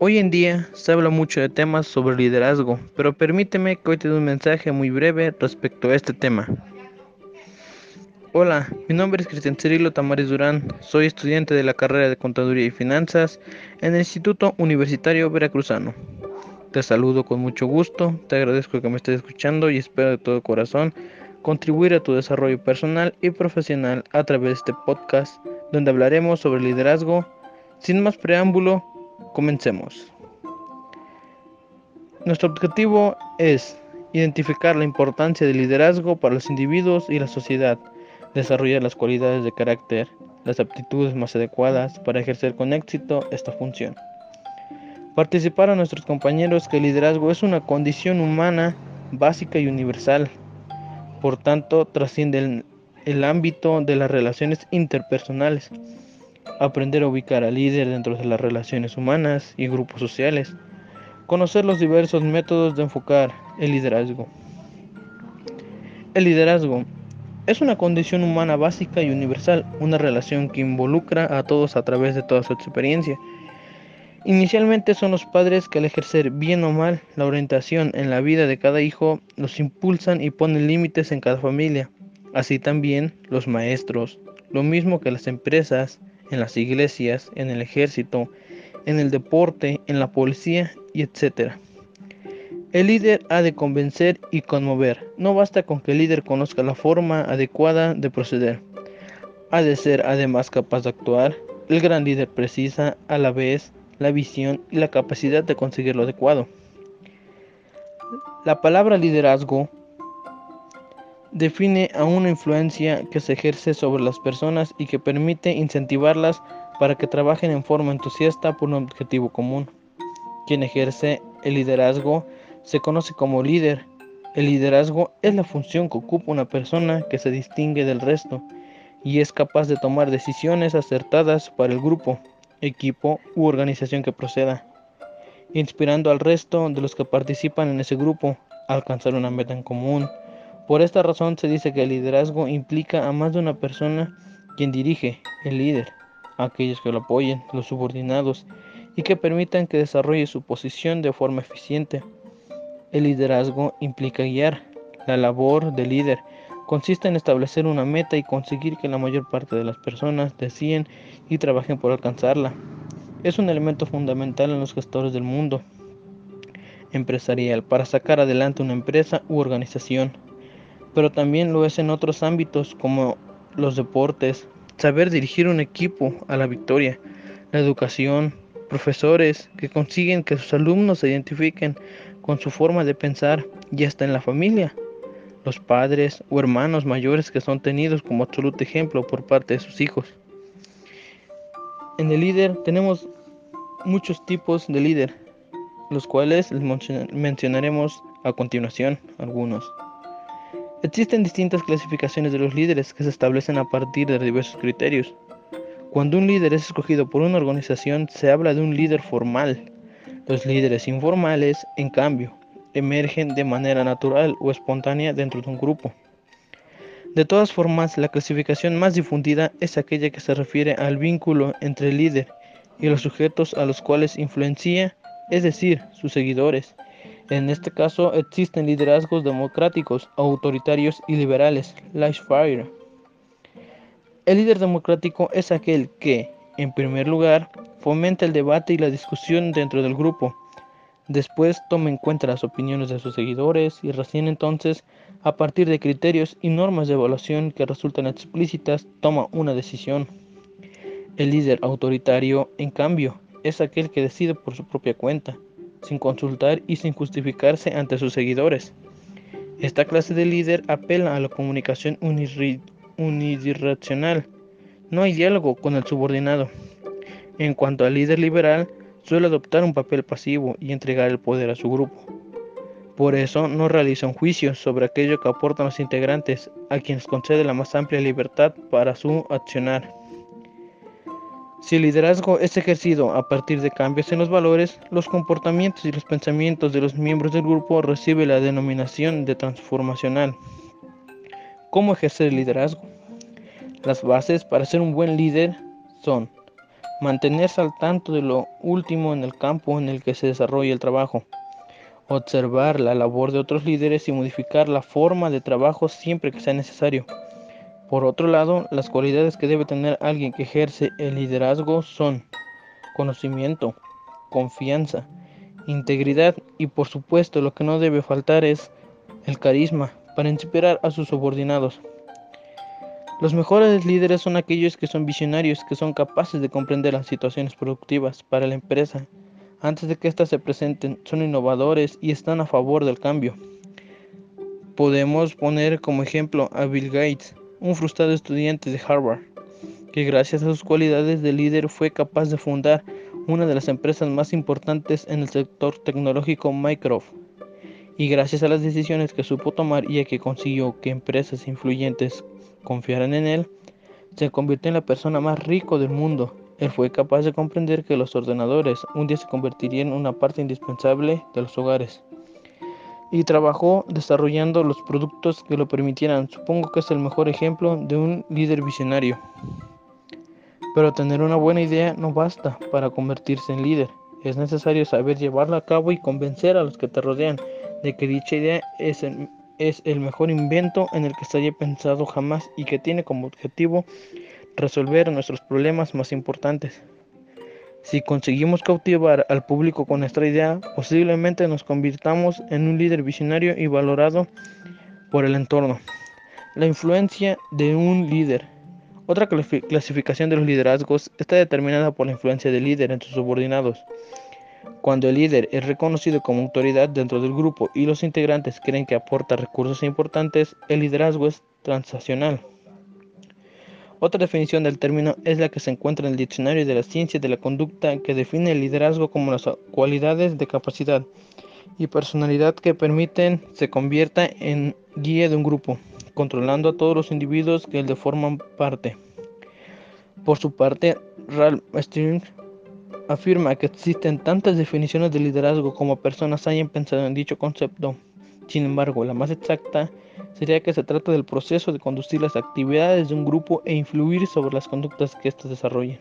Hoy en día se habla mucho de temas sobre liderazgo, pero permíteme que hoy te dé un mensaje muy breve respecto a este tema. Hola, mi nombre es Cristian Cirilo Tamares Durán, soy estudiante de la carrera de Contaduría y Finanzas en el Instituto Universitario Veracruzano. Te saludo con mucho gusto, te agradezco que me estés escuchando y espero de todo corazón contribuir a tu desarrollo personal y profesional a través de este podcast donde hablaremos sobre liderazgo. Sin más preámbulo, comencemos. Nuestro objetivo es identificar la importancia del liderazgo para los individuos y la sociedad, desarrollar las cualidades de carácter, las aptitudes más adecuadas para ejercer con éxito esta función. Participar a nuestros compañeros que el liderazgo es una condición humana básica y universal. Por tanto, trasciende el, el ámbito de las relaciones interpersonales. Aprender a ubicar al líder dentro de las relaciones humanas y grupos sociales. Conocer los diversos métodos de enfocar el liderazgo. El liderazgo es una condición humana básica y universal, una relación que involucra a todos a través de toda su experiencia Inicialmente son los padres que al ejercer bien o mal la orientación en la vida de cada hijo los impulsan y ponen límites en cada familia. Así también los maestros, lo mismo que las empresas, en las iglesias, en el ejército, en el deporte, en la policía y etc. El líder ha de convencer y conmover. No basta con que el líder conozca la forma adecuada de proceder. Ha de ser además capaz de actuar. El gran líder precisa a la vez la visión y la capacidad de conseguir lo adecuado. La palabra liderazgo define a una influencia que se ejerce sobre las personas y que permite incentivarlas para que trabajen en forma entusiasta por un objetivo común. Quien ejerce el liderazgo se conoce como líder. El liderazgo es la función que ocupa una persona que se distingue del resto y es capaz de tomar decisiones acertadas para el grupo equipo u organización que proceda, inspirando al resto de los que participan en ese grupo a alcanzar una meta en común. Por esta razón se dice que el liderazgo implica a más de una persona quien dirige, el líder, aquellos que lo apoyen, los subordinados, y que permitan que desarrolle su posición de forma eficiente. El liderazgo implica guiar. La labor del líder consiste en establecer una meta y conseguir que la mayor parte de las personas deciden y trabajen por alcanzarla. Es un elemento fundamental en los gestores del mundo empresarial para sacar adelante una empresa u organización, pero también lo es en otros ámbitos como los deportes, saber dirigir un equipo a la victoria, la educación, profesores que consiguen que sus alumnos se identifiquen con su forma de pensar y hasta en la familia los padres o hermanos mayores que son tenidos como absoluto ejemplo por parte de sus hijos. En el líder tenemos muchos tipos de líder, los cuales mencionaremos a continuación algunos. Existen distintas clasificaciones de los líderes que se establecen a partir de diversos criterios. Cuando un líder es escogido por una organización se habla de un líder formal. Los líderes informales, en cambio, emergen de manera natural o espontánea dentro de un grupo. De todas formas, la clasificación más difundida es aquella que se refiere al vínculo entre el líder y los sujetos a los cuales influencia, es decir, sus seguidores. En este caso existen liderazgos democráticos, autoritarios y liberales, fire. El líder democrático es aquel que, en primer lugar, fomenta el debate y la discusión dentro del grupo, Después toma en cuenta las opiniones de sus seguidores y recién entonces, a partir de criterios y normas de evaluación que resultan explícitas, toma una decisión. El líder autoritario, en cambio, es aquel que decide por su propia cuenta, sin consultar y sin justificarse ante sus seguidores. Esta clase de líder apela a la comunicación unidireccional. No hay diálogo con el subordinado. En cuanto al líder liberal, suele adoptar un papel pasivo y entregar el poder a su grupo. Por eso no realiza un juicio sobre aquello que aportan los integrantes, a quienes concede la más amplia libertad para su accionar. Si el liderazgo es ejercido a partir de cambios en los valores, los comportamientos y los pensamientos de los miembros del grupo recibe la denominación de transformacional. ¿Cómo ejercer el liderazgo? Las bases para ser un buen líder son mantenerse al tanto de lo último en el campo en el que se desarrolla el trabajo, observar la labor de otros líderes y modificar la forma de trabajo siempre que sea necesario. Por otro lado, las cualidades que debe tener alguien que ejerce el liderazgo son conocimiento, confianza, integridad y por supuesto lo que no debe faltar es el carisma para inspirar a sus subordinados. Los mejores líderes son aquellos que son visionarios, que son capaces de comprender las situaciones productivas para la empresa antes de que éstas se presenten, son innovadores y están a favor del cambio. Podemos poner como ejemplo a Bill Gates, un frustrado estudiante de Harvard, que gracias a sus cualidades de líder fue capaz de fundar una de las empresas más importantes en el sector tecnológico Microsoft. Y gracias a las decisiones que supo tomar y a que consiguió que empresas influyentes confiaran en él, se convirtió en la persona más rico del mundo. Él fue capaz de comprender que los ordenadores un día se convertirían en una parte indispensable de los hogares. Y trabajó desarrollando los productos que lo permitieran. Supongo que es el mejor ejemplo de un líder visionario. Pero tener una buena idea no basta para convertirse en líder. Es necesario saber llevarla a cabo y convencer a los que te rodean de que dicha idea es el, mejor invento en el que se haya pensado jamás y que tiene como objetivo resolver nuestros problemas más importantes. Si conseguimos cautivar al público con nuestra idea, posiblemente nos convirtamos en un líder visionario y valorado por el entorno. La influencia de un líder. Otra clasificación de los liderazgos está determinada por la influencia del líder en sus subordinados. Cuando el líder es reconocido como autoridad dentro del grupo y los integrantes creen que aporta recursos importantes, el liderazgo es transaccional. Otra definición del término es la que se encuentra en el Diccionario de la Ciencia de la Conducta que define el liderazgo como las cualidades de capacidad y personalidad que permiten se convierta en guía de un grupo, controlando a todos los individuos que le forman parte. Por su parte, Ralph String afirma que existen tantas definiciones de liderazgo como personas hayan pensado en dicho concepto. Sin embargo, la más exacta sería que se trata del proceso de conducir las actividades de un grupo e influir sobre las conductas que éstas desarrollen.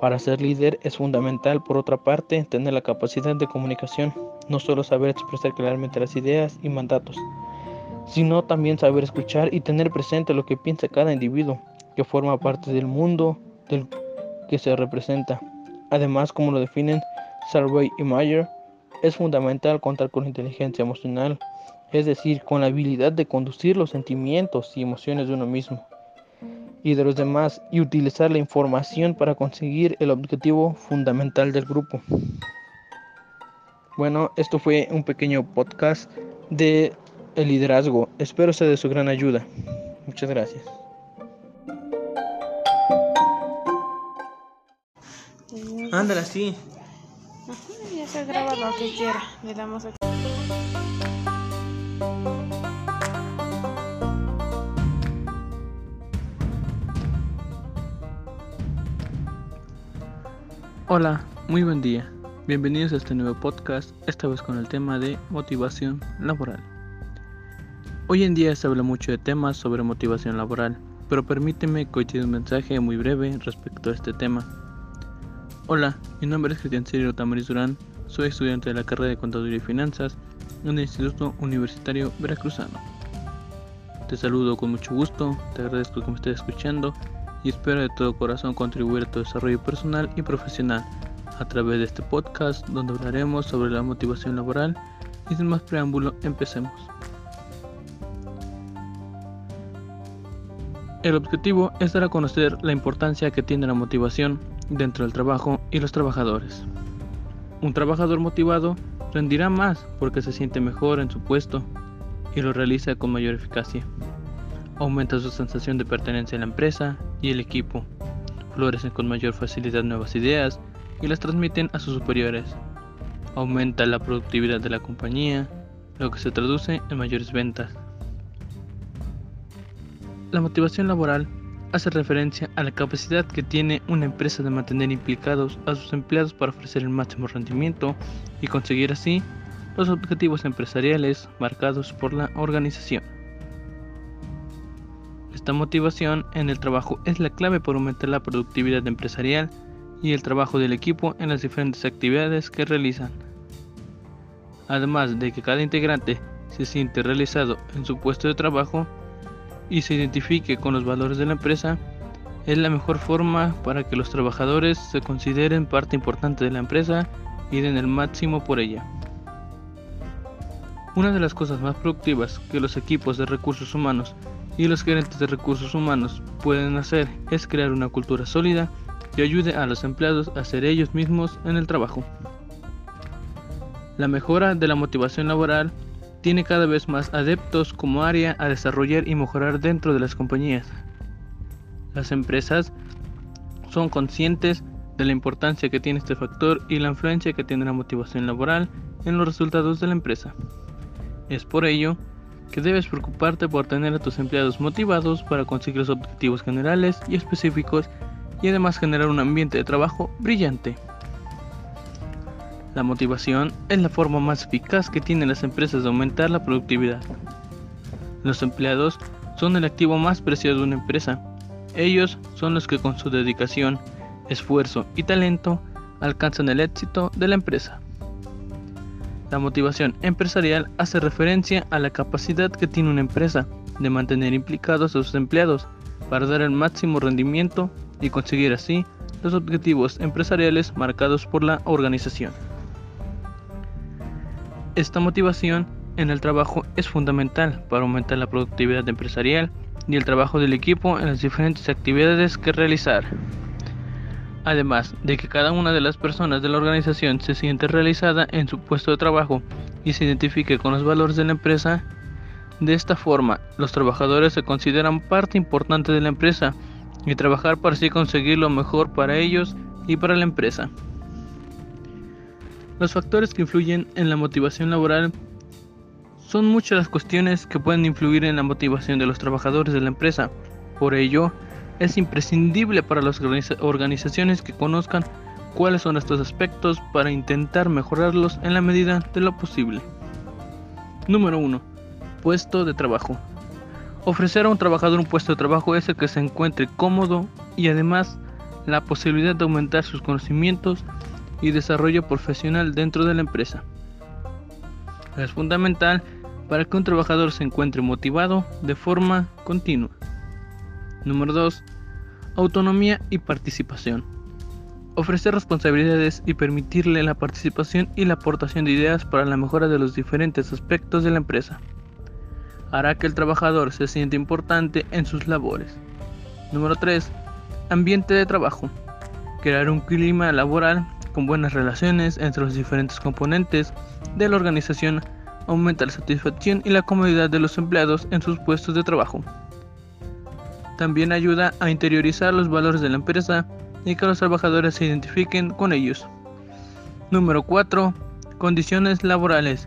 Para ser líder es fundamental, por otra parte, tener la capacidad de comunicación, no solo saber expresar claramente las ideas y mandatos, sino también saber escuchar y tener presente lo que piensa cada individuo que forma parte del mundo del que se representa. Además, como lo definen Sarvey y Mayer, es fundamental contar con inteligencia emocional, es decir, con la habilidad de conducir los sentimientos y emociones de uno mismo y de los demás y utilizar la información para conseguir el objetivo fundamental del grupo. Bueno, esto fue un pequeño podcast de el liderazgo. Espero sea de su gran ayuda. Muchas gracias. Ándale, sí. Se graba lo que quiera. Le damos. Hola, muy buen día. Bienvenidos a este nuevo podcast, esta vez con el tema de motivación laboral. Hoy en día se habla mucho de temas sobre motivación laboral, pero permíteme que un mensaje muy breve respecto a este tema. Hola, mi nombre es Cristian Cirio Tamariz Durán, soy estudiante de la carrera de Contaduría y Finanzas en el Instituto Universitario Veracruzano. Te saludo con mucho gusto, te agradezco que me estés escuchando y espero de todo corazón contribuir a tu desarrollo personal y profesional a través de este podcast donde hablaremos sobre la motivación laboral y sin más preámbulo empecemos. El objetivo es dar a conocer la importancia que tiene la motivación dentro del trabajo y los trabajadores. Un trabajador motivado rendirá más porque se siente mejor en su puesto y lo realiza con mayor eficacia. Aumenta su sensación de pertenencia a la empresa y el equipo. Florecen con mayor facilidad nuevas ideas y las transmiten a sus superiores. Aumenta la productividad de la compañía, lo que se traduce en mayores ventas. La motivación laboral hace referencia a la capacidad que tiene una empresa de mantener implicados a sus empleados para ofrecer el máximo rendimiento y conseguir así los objetivos empresariales marcados por la organización. Esta motivación en el trabajo es la clave para aumentar la productividad empresarial y el trabajo del equipo en las diferentes actividades que realizan. Además de que cada integrante se siente realizado en su puesto de trabajo y se identifique con los valores de la empresa, es la mejor forma para que los trabajadores se consideren parte importante de la empresa y den el máximo por ella. Una de las cosas más productivas que los equipos de recursos humanos y los gerentes de recursos humanos pueden hacer es crear una cultura sólida que ayude a los empleados a ser ellos mismos en el trabajo. La mejora de la motivación laboral tiene cada vez más adeptos como área a desarrollar y mejorar dentro de las compañías. Las empresas son conscientes de la importancia que tiene este factor y la influencia que tiene la motivación laboral en los resultados de la empresa. Es por ello que debes preocuparte por tener a tus empleados motivados para conseguir los objetivos generales y específicos y además generar un ambiente de trabajo brillante. La motivación es la forma más eficaz que tienen las empresas de aumentar la productividad. Los empleados son el activo más preciado de una empresa. Ellos son los que con su dedicación, esfuerzo y talento alcanzan el éxito de la empresa. La motivación empresarial hace referencia a la capacidad que tiene una empresa de mantener implicados a sus empleados para dar el máximo rendimiento y conseguir así los objetivos empresariales marcados por la organización. Esta motivación en el trabajo es fundamental para aumentar la productividad empresarial y el trabajo del equipo en las diferentes actividades que realizar. Además de que cada una de las personas de la organización se siente realizada en su puesto de trabajo y se identifique con los valores de la empresa, de esta forma los trabajadores se consideran parte importante de la empresa y trabajar para así conseguir lo mejor para ellos y para la empresa. Los factores que influyen en la motivación laboral son muchas las cuestiones que pueden influir en la motivación de los trabajadores de la empresa. Por ello, es imprescindible para las organizaciones que conozcan cuáles son estos aspectos para intentar mejorarlos en la medida de lo posible. Número 1. Puesto de trabajo. Ofrecer a un trabajador un puesto de trabajo es el que se encuentre cómodo y además la posibilidad de aumentar sus conocimientos y desarrollo profesional dentro de la empresa. Es fundamental para que un trabajador se encuentre motivado de forma continua. Número 2. Autonomía y participación. Ofrecer responsabilidades y permitirle la participación y la aportación de ideas para la mejora de los diferentes aspectos de la empresa. Hará que el trabajador se sienta importante en sus labores. Número 3. Ambiente de trabajo. Crear un clima laboral con buenas relaciones entre los diferentes componentes de la organización aumenta la satisfacción y la comodidad de los empleados en sus puestos de trabajo. También ayuda a interiorizar los valores de la empresa y que los trabajadores se identifiquen con ellos. Número 4. Condiciones laborales.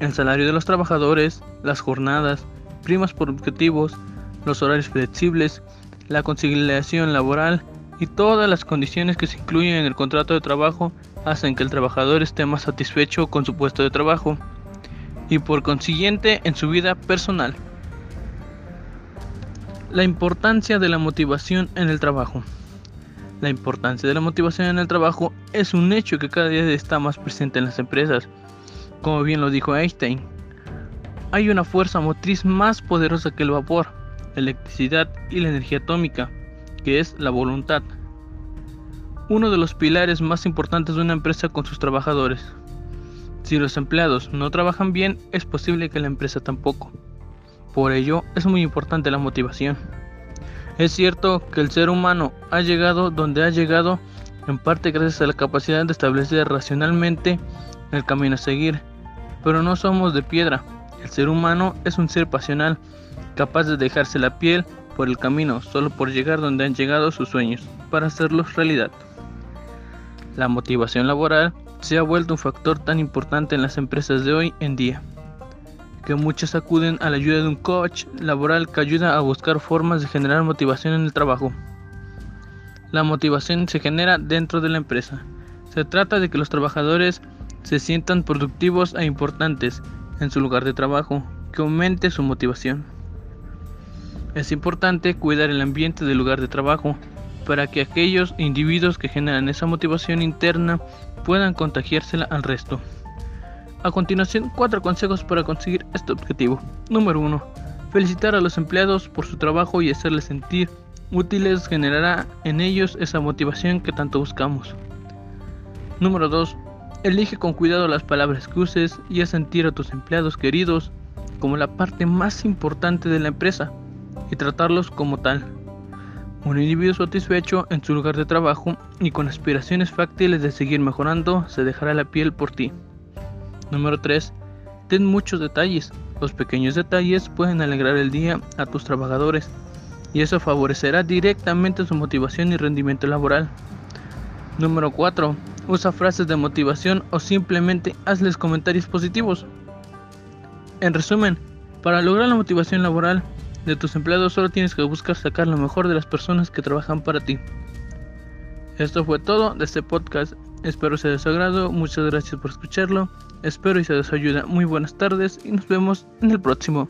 El salario de los trabajadores, las jornadas, primas por objetivos, los horarios flexibles, la conciliación laboral y todas las condiciones que se incluyen en el contrato de trabajo hacen que el trabajador esté más satisfecho con su puesto de trabajo y por consiguiente en su vida personal. La importancia de la motivación en el trabajo. La importancia de la motivación en el trabajo es un hecho que cada día está más presente en las empresas. Como bien lo dijo Einstein, hay una fuerza motriz más poderosa que el vapor, la electricidad y la energía atómica, que es la voluntad. Uno de los pilares más importantes de una empresa con sus trabajadores. Si los empleados no trabajan bien, es posible que la empresa tampoco. Por ello es muy importante la motivación. Es cierto que el ser humano ha llegado donde ha llegado en parte gracias a la capacidad de establecer racionalmente el camino a seguir, pero no somos de piedra. El ser humano es un ser pasional, capaz de dejarse la piel por el camino solo por llegar donde han llegado sus sueños, para hacerlos realidad. La motivación laboral se ha vuelto un factor tan importante en las empresas de hoy en día que muchos acuden a la ayuda de un coach laboral que ayuda a buscar formas de generar motivación en el trabajo. La motivación se genera dentro de la empresa. Se trata de que los trabajadores se sientan productivos e importantes en su lugar de trabajo, que aumente su motivación. Es importante cuidar el ambiente del lugar de trabajo, para que aquellos individuos que generan esa motivación interna puedan contagiársela al resto. A continuación, cuatro consejos para conseguir este objetivo. Número 1. Felicitar a los empleados por su trabajo y hacerles sentir útiles generará en ellos esa motivación que tanto buscamos. Número 2. Elige con cuidado las palabras que uses y haz sentir a tus empleados queridos como la parte más importante de la empresa y tratarlos como tal. Un individuo satisfecho en su lugar de trabajo y con aspiraciones fáctiles de seguir mejorando se dejará la piel por ti. Número 3. Ten muchos detalles. Los pequeños detalles pueden alegrar el día a tus trabajadores y eso favorecerá directamente su motivación y rendimiento laboral. Número 4. Usa frases de motivación o simplemente hazles comentarios positivos. En resumen, para lograr la motivación laboral de tus empleados solo tienes que buscar sacar lo mejor de las personas que trabajan para ti. Esto fue todo de este podcast. Espero sea de su agrado. Muchas gracias por escucharlo. Espero y se les ayuda. Muy buenas tardes y nos vemos en el próximo.